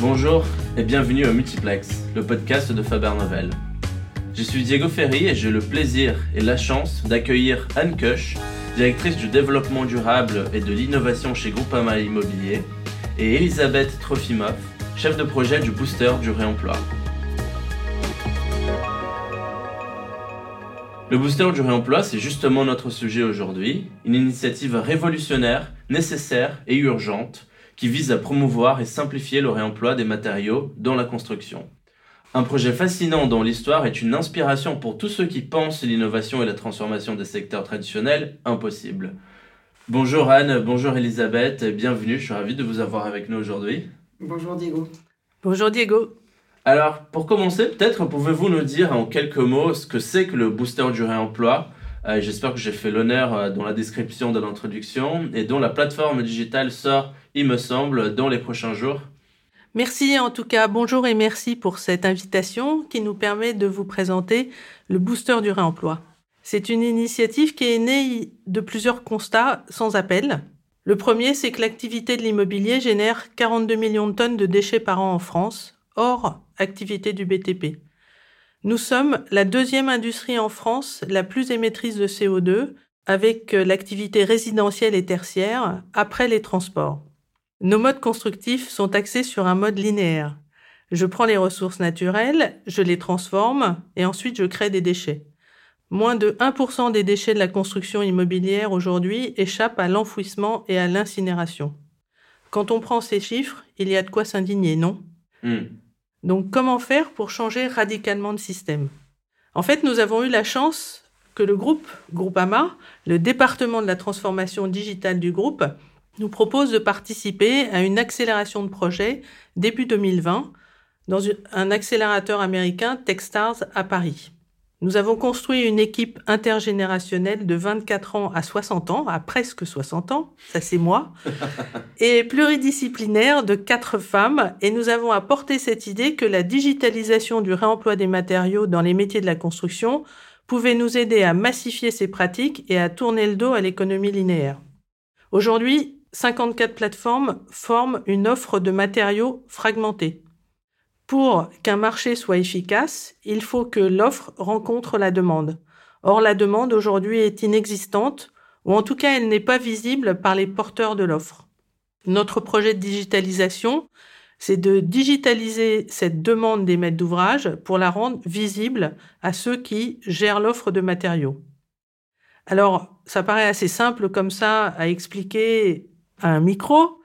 Bonjour et bienvenue au Multiplex, le podcast de Faber Novel. Je suis Diego Ferry et j'ai le plaisir et la chance d'accueillir Anne Kush, directrice du développement durable et de l'innovation chez Groupama Immobilier, et Elisabeth Trofimov, chef de projet du booster du réemploi. Le booster du réemploi, c'est justement notre sujet aujourd'hui, une initiative révolutionnaire, nécessaire et urgente qui vise à promouvoir et simplifier le réemploi des matériaux dans la construction. Un projet fascinant dont l'histoire est une inspiration pour tous ceux qui pensent l'innovation et la transformation des secteurs traditionnels impossibles. Bonjour Anne, bonjour Elisabeth, bienvenue, je suis ravi de vous avoir avec nous aujourd'hui. Bonjour Diego. Bonjour Diego. Alors, pour commencer, peut-être pouvez-vous nous dire en quelques mots ce que c'est que le booster du réemploi? Euh, J'espère que j'ai fait l'honneur euh, dans la description de l'introduction et dont la plateforme digitale sort il me semble, dans les prochains jours. Merci en tout cas, bonjour et merci pour cette invitation qui nous permet de vous présenter le booster du réemploi. C'est une initiative qui est née de plusieurs constats sans appel. Le premier, c'est que l'activité de l'immobilier génère 42 millions de tonnes de déchets par an en France, hors activité du BTP. Nous sommes la deuxième industrie en France la plus émettrice de CO2, avec l'activité résidentielle et tertiaire, après les transports. Nos modes constructifs sont axés sur un mode linéaire. Je prends les ressources naturelles, je les transforme et ensuite je crée des déchets. Moins de 1% des déchets de la construction immobilière aujourd'hui échappent à l'enfouissement et à l'incinération. Quand on prend ces chiffres, il y a de quoi s'indigner, non? Hmm. Donc comment faire pour changer radicalement de système? En fait, nous avons eu la chance que le groupe Groupama, le département de la transformation digitale du groupe, nous propose de participer à une accélération de projet début 2020 dans un accélérateur américain Techstars à Paris. Nous avons construit une équipe intergénérationnelle de 24 ans à 60 ans, à presque 60 ans, ça c'est moi, et pluridisciplinaire de quatre femmes, et nous avons apporté cette idée que la digitalisation du réemploi des matériaux dans les métiers de la construction pouvait nous aider à massifier ces pratiques et à tourner le dos à l'économie linéaire. Aujourd'hui, 54 plateformes forment une offre de matériaux fragmentés. Pour qu'un marché soit efficace, il faut que l'offre rencontre la demande. Or, la demande aujourd'hui est inexistante, ou en tout cas, elle n'est pas visible par les porteurs de l'offre. Notre projet de digitalisation, c'est de digitaliser cette demande des maîtres d'ouvrage pour la rendre visible à ceux qui gèrent l'offre de matériaux. Alors, ça paraît assez simple comme ça à expliquer un micro,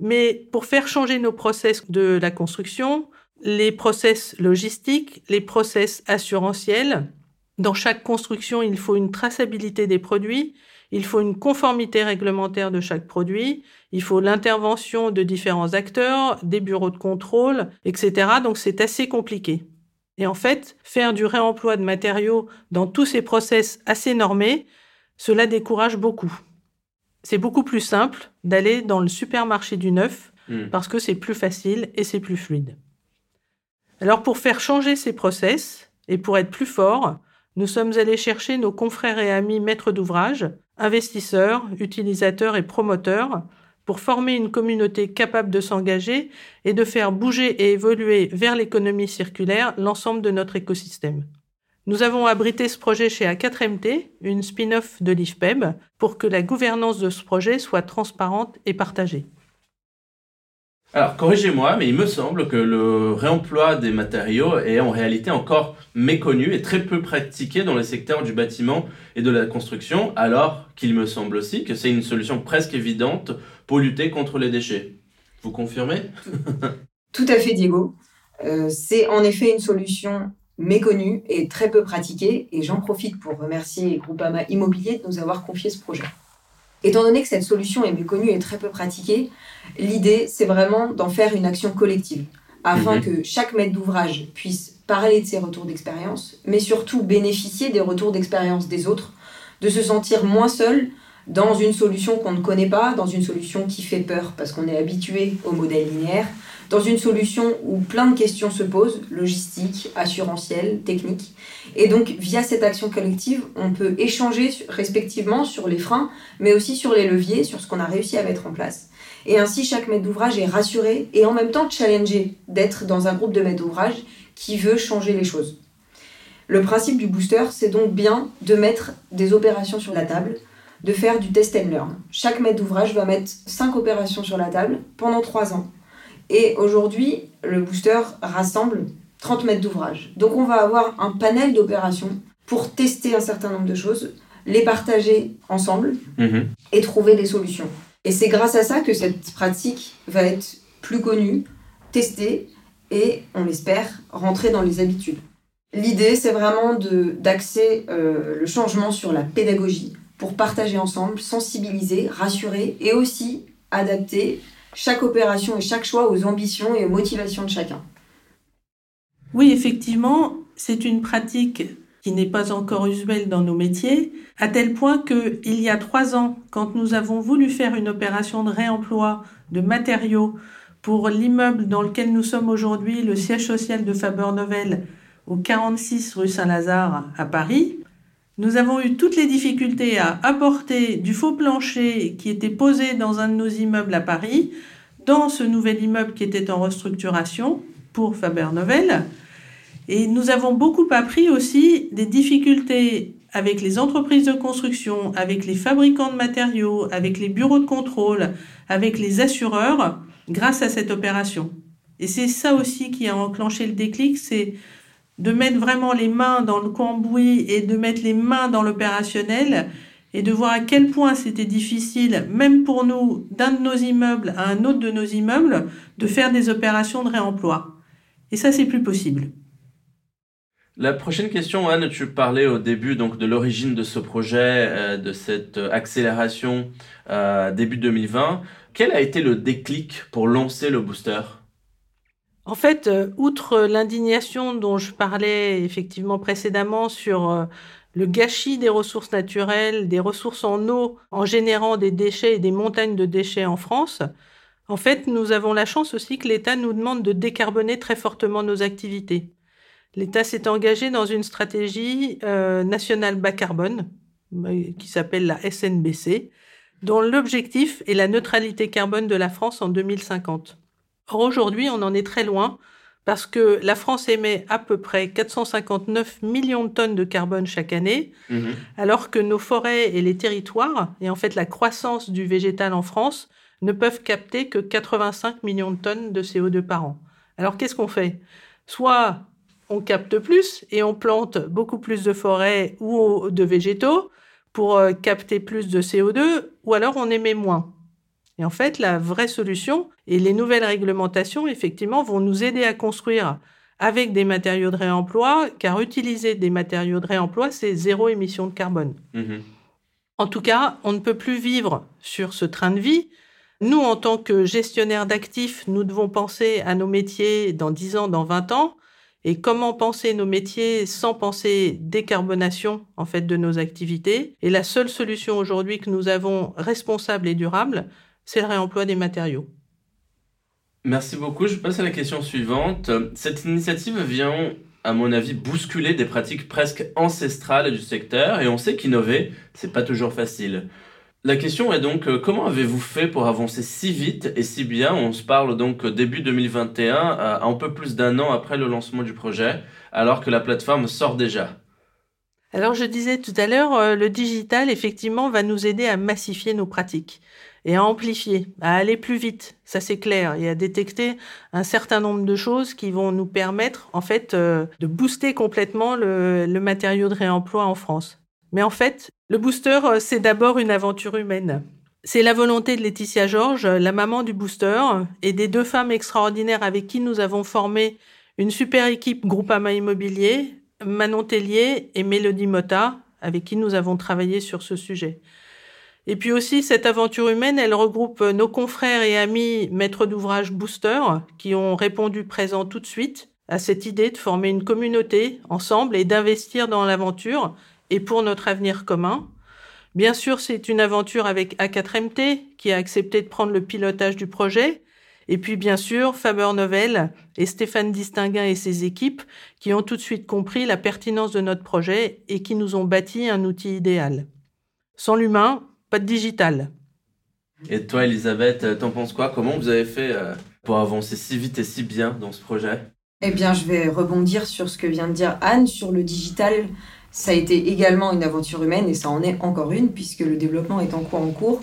mais pour faire changer nos process de la construction, les process logistiques, les process assurantiels, dans chaque construction, il faut une traçabilité des produits, il faut une conformité réglementaire de chaque produit, il faut l'intervention de différents acteurs, des bureaux de contrôle, etc. Donc c'est assez compliqué. Et en fait, faire du réemploi de matériaux dans tous ces process assez normés, cela décourage beaucoup c'est beaucoup plus simple d'aller dans le supermarché du neuf hmm. parce que c'est plus facile et c'est plus fluide. Alors pour faire changer ces process et pour être plus fort, nous sommes allés chercher nos confrères et amis maîtres d'ouvrage, investisseurs, utilisateurs et promoteurs pour former une communauté capable de s'engager et de faire bouger et évoluer vers l'économie circulaire l'ensemble de notre écosystème. Nous avons abrité ce projet chez A4MT, une spin-off de l'IFPEB, pour que la gouvernance de ce projet soit transparente et partagée. Alors, corrigez-moi, mais il me semble que le réemploi des matériaux est en réalité encore méconnu et très peu pratiqué dans le secteur du bâtiment et de la construction, alors qu'il me semble aussi que c'est une solution presque évidente pour lutter contre les déchets. Vous confirmez? Tout à fait, Diego. Euh, c'est en effet une solution méconnu et très peu pratiqué, et j'en profite pour remercier Groupama Immobilier de nous avoir confié ce projet. Étant donné que cette solution est méconnue et très peu pratiquée, l'idée, c'est vraiment d'en faire une action collective, afin mhm. que chaque maître d'ouvrage puisse parler de ses retours d'expérience, mais surtout bénéficier des retours d'expérience des autres, de se sentir moins seul dans une solution qu'on ne connaît pas, dans une solution qui fait peur parce qu'on est habitué au modèle linéaire, dans une solution où plein de questions se posent, logistique, assurantielle, technique. Et donc, via cette action collective, on peut échanger respectivement sur les freins, mais aussi sur les leviers, sur ce qu'on a réussi à mettre en place. Et ainsi, chaque maître d'ouvrage est rassuré et en même temps challengé d'être dans un groupe de maîtres d'ouvrage qui veut changer les choses. Le principe du booster, c'est donc bien de mettre des opérations sur la table, de faire du test and learn. Chaque maître d'ouvrage va mettre 5 opérations sur la table pendant 3 ans. Et aujourd'hui, le booster rassemble 30 mètres d'ouvrage. Donc on va avoir un panel d'opérations pour tester un certain nombre de choses, les partager ensemble mhm. et trouver des solutions. Et c'est grâce à ça que cette pratique va être plus connue, testée et, on l'espère, rentrer dans les habitudes. L'idée, c'est vraiment d'axer euh, le changement sur la pédagogie pour partager ensemble, sensibiliser, rassurer et aussi adapter chaque opération et chaque choix aux ambitions et aux motivations de chacun. Oui, effectivement, c'est une pratique qui n'est pas encore usuelle dans nos métiers, à tel point qu'il y a trois ans, quand nous avons voulu faire une opération de réemploi de matériaux pour l'immeuble dans lequel nous sommes aujourd'hui, le siège social de Faber-Novel, au 46 rue Saint-Lazare à Paris, nous avons eu toutes les difficultés à apporter du faux plancher qui était posé dans un de nos immeubles à Paris, dans ce nouvel immeuble qui était en restructuration pour Faber-Novel. Et nous avons beaucoup appris aussi des difficultés avec les entreprises de construction, avec les fabricants de matériaux, avec les bureaux de contrôle, avec les assureurs, grâce à cette opération. Et c'est ça aussi qui a enclenché le déclic, c'est de mettre vraiment les mains dans le cambouis et de mettre les mains dans l'opérationnel et de voir à quel point c'était difficile, même pour nous, d'un de nos immeubles à un autre de nos immeubles, de faire des opérations de réemploi. Et ça, c'est plus possible. La prochaine question, Anne, tu parlais au début donc de l'origine de ce projet, euh, de cette accélération euh, début 2020. Quel a été le déclic pour lancer le booster? En fait, euh, outre l'indignation dont je parlais effectivement précédemment sur euh, le gâchis des ressources naturelles, des ressources en eau, en générant des déchets et des montagnes de déchets en France, en fait, nous avons la chance aussi que l'État nous demande de décarboner très fortement nos activités. L'État s'est engagé dans une stratégie euh, nationale bas carbone, qui s'appelle la SNBC, dont l'objectif est la neutralité carbone de la France en 2050. Or, aujourd'hui, on en est très loin parce que la France émet à peu près 459 millions de tonnes de carbone chaque année, mhm. alors que nos forêts et les territoires, et en fait la croissance du végétal en France, ne peuvent capter que 85 millions de tonnes de CO2 par an. Alors qu'est-ce qu'on fait? Soit on capte plus et on plante beaucoup plus de forêts ou de végétaux pour euh, capter plus de CO2, ou alors on émet moins. Et en fait, la vraie solution et les nouvelles réglementations, effectivement, vont nous aider à construire avec des matériaux de réemploi, car utiliser des matériaux de réemploi, c'est zéro émission de carbone. Mhm. En tout cas, on ne peut plus vivre sur ce train de vie. Nous, en tant que gestionnaires d'actifs, nous devons penser à nos métiers dans 10 ans, dans 20 ans, et comment penser nos métiers sans penser décarbonation en fait de nos activités? Et la seule solution aujourd'hui que nous avons responsable et durable, c'est le réemploi des matériaux. Merci beaucoup. Je passe à la question suivante. Cette initiative vient, à mon avis, bousculer des pratiques presque ancestrales du secteur et on sait qu'innover, c'est pas toujours facile. La question est donc euh, comment avez-vous fait pour avancer si vite et si bien? On se parle donc début 2021, à un peu plus d'un an après le lancement du projet, alors que la plateforme sort déjà. Alors je disais tout à l'heure, euh, le digital effectivement va nous aider à massifier nos pratiques et à amplifier, à aller plus vite, ça c'est clair, et à détecter un certain nombre de choses qui vont nous permettre en fait euh, de booster complètement le, matériau de réemploi en France. Mais en fait, le booster, euh, c'est d'abord une aventure humaine. C'est la volonté de Laetitia Georges, la maman du booster, et des deux femmes extraordinaires avec qui nous avons formé une super équipe Groupama Immobilier, Manon Tellier et Mélodie Motta, avec qui nous avons travaillé sur ce sujet. Et puis aussi, cette aventure humaine, elle regroupe nos confrères et amis maîtres d'ouvrage Booster qui ont répondu présent tout de suite à cette idée de former une communauté ensemble et d'investir dans l'aventure et pour notre avenir commun. Bien sûr, c'est une aventure avec A4MT qui a accepté de prendre le pilotage du projet Et puis bien sûr, Faber Novel et Stéphane Distinguin et ses équipes qui ont tout de suite compris la pertinence de notre projet et qui nous ont bâti un outil idéal. Sans l'humain, pas de digital. Et toi, Elisabeth, t'en penses quoi? Comment vous avez fait euh, pour avancer si vite et si bien dans ce projet? Eh bien, je vais rebondir sur ce que vient de dire Anne sur le digital. Ça a été également une aventure humaine et ça en est encore une puisque le développement est en cours en cours.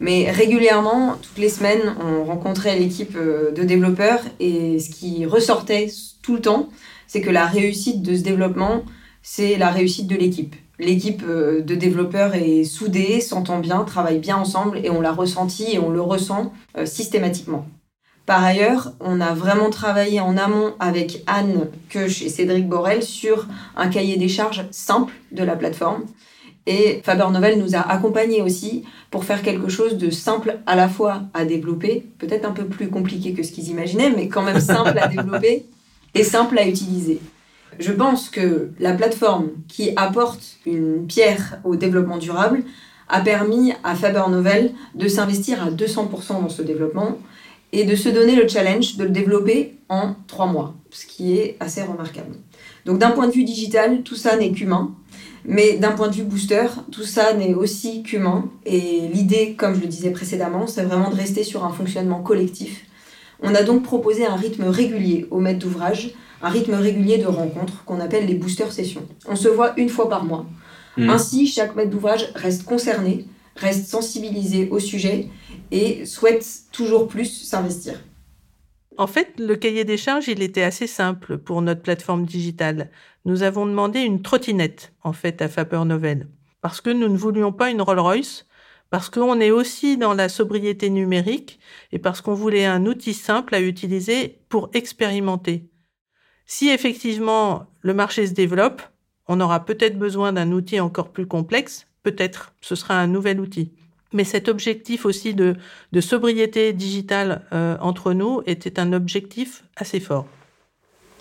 Mais régulièrement, toutes les semaines, on rencontrait l'équipe euh, de développeurs et ce qui ressortait tout le temps, c'est que la réussite de ce développement, c'est la réussite de l'équipe. L'équipe euh, de développeurs est soudée, s'entend bien, travaille bien ensemble et on l'a ressenti et on le ressent euh, systématiquement. Par ailleurs, on a vraiment travaillé en amont avec Anne Koch et Cédric Borel sur un cahier des charges simple de la plateforme et Faber Novel nous a accompagnés aussi pour faire quelque chose de simple à la fois à développer, peut-être un peu plus compliqué que ce qu'ils imaginaient, mais quand même simple à développer et simple à utiliser. Je pense que la plateforme qui apporte une pierre au développement durable a permis à Faber Novel de s'investir à 200% dans ce développement et de se donner le challenge de le développer en trois mois, ce qui est assez remarquable. Donc d'un point de vue digital, tout ça n'est qu'humain. Mais d'un point de vue booster, tout ça n'est aussi qu'humain. Et l'idée, comme je le disais précédemment, c'est vraiment de rester sur un fonctionnement collectif. On a donc proposé un rythme régulier au maître d'ouvrage, un rythme régulier de rencontres qu'on appelle les booster sessions. On se voit une fois par mois. Mmh. Ainsi, chaque maître d'ouvrage reste concerné, reste sensibilisé au sujet et souhaite toujours plus s'investir. En fait, le cahier des charges, il était assez simple pour notre plateforme digitale. Nous avons demandé une trottinette, en fait, à Faber Novel. Parce que nous ne voulions pas une Rolls-Royce, parce qu'on est aussi dans la sobriété numérique et parce qu'on voulait un outil simple à utiliser pour expérimenter. Si effectivement le marché se développe, on aura peut-être besoin d'un outil encore plus complexe, peut-être ce sera un nouvel outil mais cet objectif aussi de, sobriété digitale euh, entre nous était un objectif assez fort.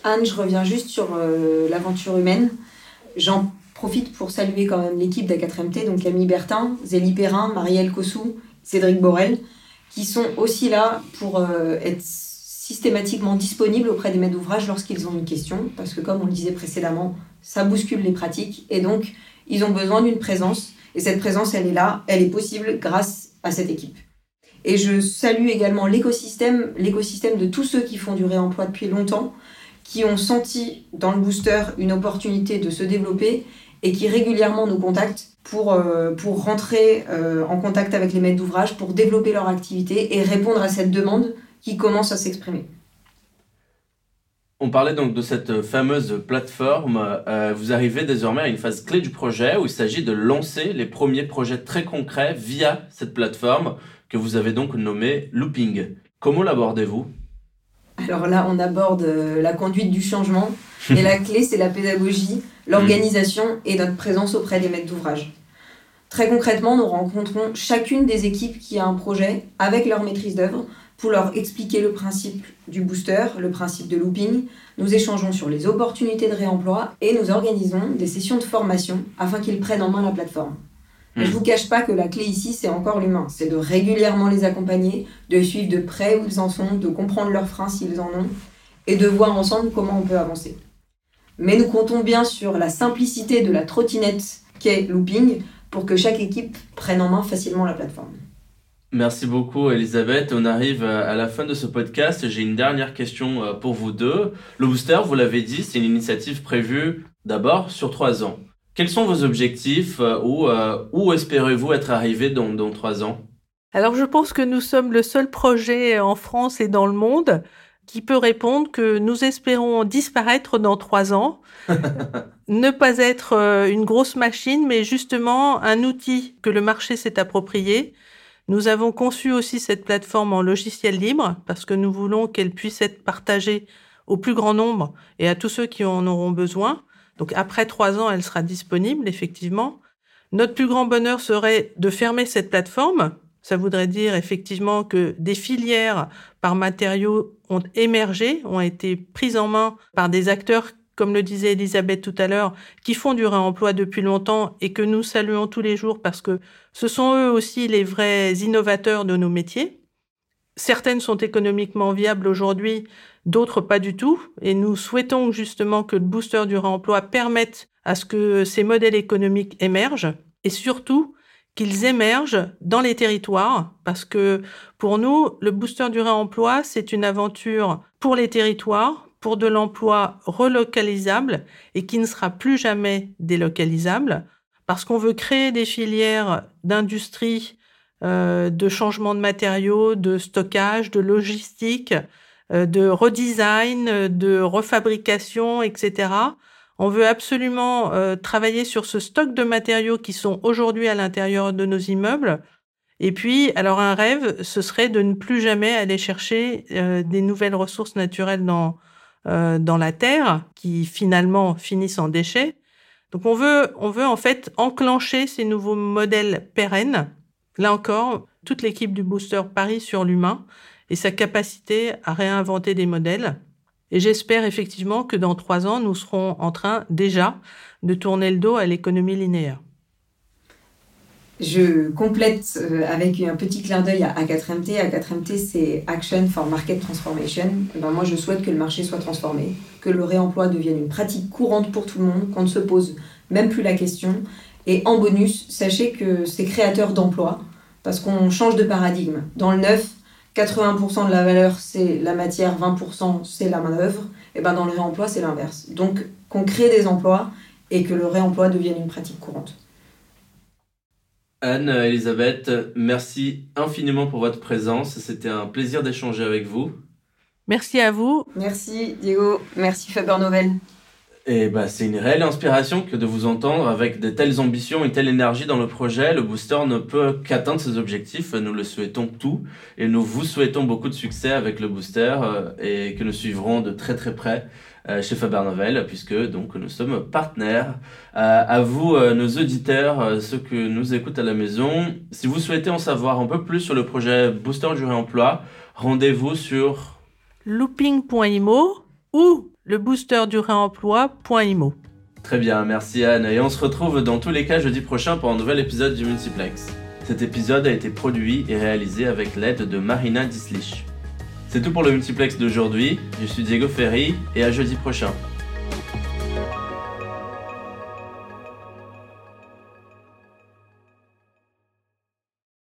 Anne, je reviens juste sur euh, l'aventure humaine. J'en profite pour saluer quand même l'équipe d'A4MT, donc Camille Bertin, Zélie Perrin, Marielle Cossou, Cédric Borel, qui sont aussi là pour euh, être systématiquement disponibles auprès des maîtres d'ouvrage lorsqu'ils ont une question, parce que comme on le disait précédemment, ça bouscule les pratiques, et donc ils ont besoin d'une présence et cette présence, elle est là, elle est possible grâce à cette équipe. Et je salue également l'écosystème, l'écosystème de tous ceux qui font du réemploi depuis longtemps, qui ont senti dans le booster une opportunité de se développer et qui régulièrement nous contactent pour, euh, pour rentrer euh, en contact avec les maîtres d'ouvrage, pour développer leur activité et répondre à cette demande qui commence à s'exprimer. On parlait donc de cette fameuse plateforme. Euh, vous arrivez désormais à une phase clé du projet où il s'agit de lancer les premiers projets très concrets via cette plateforme que vous avez donc nommée Looping. Comment l'abordez-vous? Alors là, on aborde euh, la conduite du changement et la clé, c'est la pédagogie, l'organisation et notre présence auprès des maîtres d'ouvrage. Très concrètement, nous rencontrons chacune des équipes qui a un projet avec leur maîtrise d'œuvre pour leur expliquer le principe du booster, le principe de looping. Nous échangeons sur les opportunités de réemploi et nous organisons des sessions de formation afin qu'ils prennent en main la plateforme. Je ne hmm. vous cache pas que la clé ici, c'est encore l'humain. C'est de régulièrement les accompagner, de suivre de près où ils en sont, de comprendre leurs freins s'ils en ont, et de voir ensemble comment on peut avancer. Mais nous comptons bien sur la simplicité de la trottinette qu'est Looping pour que chaque équipe prenne en main facilement la plateforme. Merci beaucoup Elisabeth. On arrive à la fin de ce podcast. J'ai une dernière question euh, pour vous deux. Le booster, vous l'avez dit, c'est une initiative prévue d'abord sur trois ans. Quels sont vos objectifs euh, ou euh, où espérez-vous être arrivé dans, dans trois ans? Alors je pense que nous sommes le seul projet en France et dans le monde qui peut répondre que nous espérons disparaître dans trois ans, ne pas être une grosse machine, mais justement un outil que le marché s'est approprié nous avons conçu aussi cette plateforme en logiciel libre parce que nous voulons qu'elle puisse être partagée au plus grand nombre et à tous ceux qui en auront besoin. Donc après trois ans, elle sera disponible, effectivement. Notre plus grand bonheur serait de fermer cette plateforme. Ça voudrait dire effectivement que des filières par matériaux ont émergé, ont été prises en main par des acteurs comme le disait Elisabeth tout à l'heure, qui font du réemploi depuis longtemps et que nous saluons tous les jours parce que ce sont eux aussi les vrais innovateurs de nos métiers. certaines sont économiquement viables aujourd'hui, d'autres pas du tout. Et nous souhaitons justement que le booster du réemploi permette à ce que ces modèles économiques émergent et surtout qu'ils émergent dans les territoires parce que pour nous, le booster du réemploi, c'est une aventure pour les territoires, pour de l'emploi relocalisable et qui ne sera plus jamais délocalisable parce qu'on veut créer des filières d'industrie, euh, de changement de matériaux, de stockage, de logistique, euh, de redesign, de refabrication, etc. On veut absolument euh, travailler sur ce stock de matériaux qui sont aujourd'hui à l'intérieur de nos immeubles. Et puis, alors un rêve, ce serait de ne plus jamais aller chercher des nouvelles ressources naturelles dans dans la terre, qui finalement finissent en déchets. Donc on veut on veut en fait enclencher ces nouveaux modèles pérennes Là encore, toute l'équipe du booster parie sur l'humain et sa capacité à réinventer des modèles. Et j'espère effectivement que dans trois ans, nous serons en train déjà de tourner le dos à l'économie linéaire. Je complète euh, avec un petit clin d'œil à A4MT. A4MT, c'est Action for Market Transformation. Eh ben, moi, je souhaite que le marché soit transformé, que le réemploi devienne une pratique courante pour tout le monde, qu'on ne se pose même plus la question et en bonus, sachez que c'est créateur d'emplois parce qu'on change de paradigme. Dans le neuf, 80% de la valeur, c'est la matière, 20% c'est la main-d'œuvre. Et ben dans le réemploi, c'est l'inverse. Donc qu'on crée des emplois et que le réemploi devienne une pratique courante. Anne, Elisabeth, merci infiniment pour votre présence. C'était un plaisir d'échanger avec vous. Merci à vous. Merci Diego. Merci Faber Novel. Et bah, c'est une réelle inspiration que de vous entendre avec de telles ambitions et telle énergie dans le projet. Le booster ne peut qu'atteindre ses objectifs. Nous le souhaitons tout et nous vous souhaitons beaucoup de succès avec le booster euh, et que nous suivrons de très très près chez Faber Novel puisque donc nous sommes partenaires. Euh, à vous, nos auditeurs, ceux que nous écoutent à la maison, si vous souhaitez en savoir un peu plus sur le projet Booster du réemploi, rendez-vous sur looping.imo ou le booster du réemploi.imo. Très bien, merci Anne. Et on se retrouve dans tous les cas jeudi prochain pour un nouvel épisode du Multiplex. Cet épisode a été produit et réalisé avec l'aide de Marina Dislich. C'est tout pour le Multiplex d'aujourd'hui. Je suis Diego Ferry et à jeudi prochain.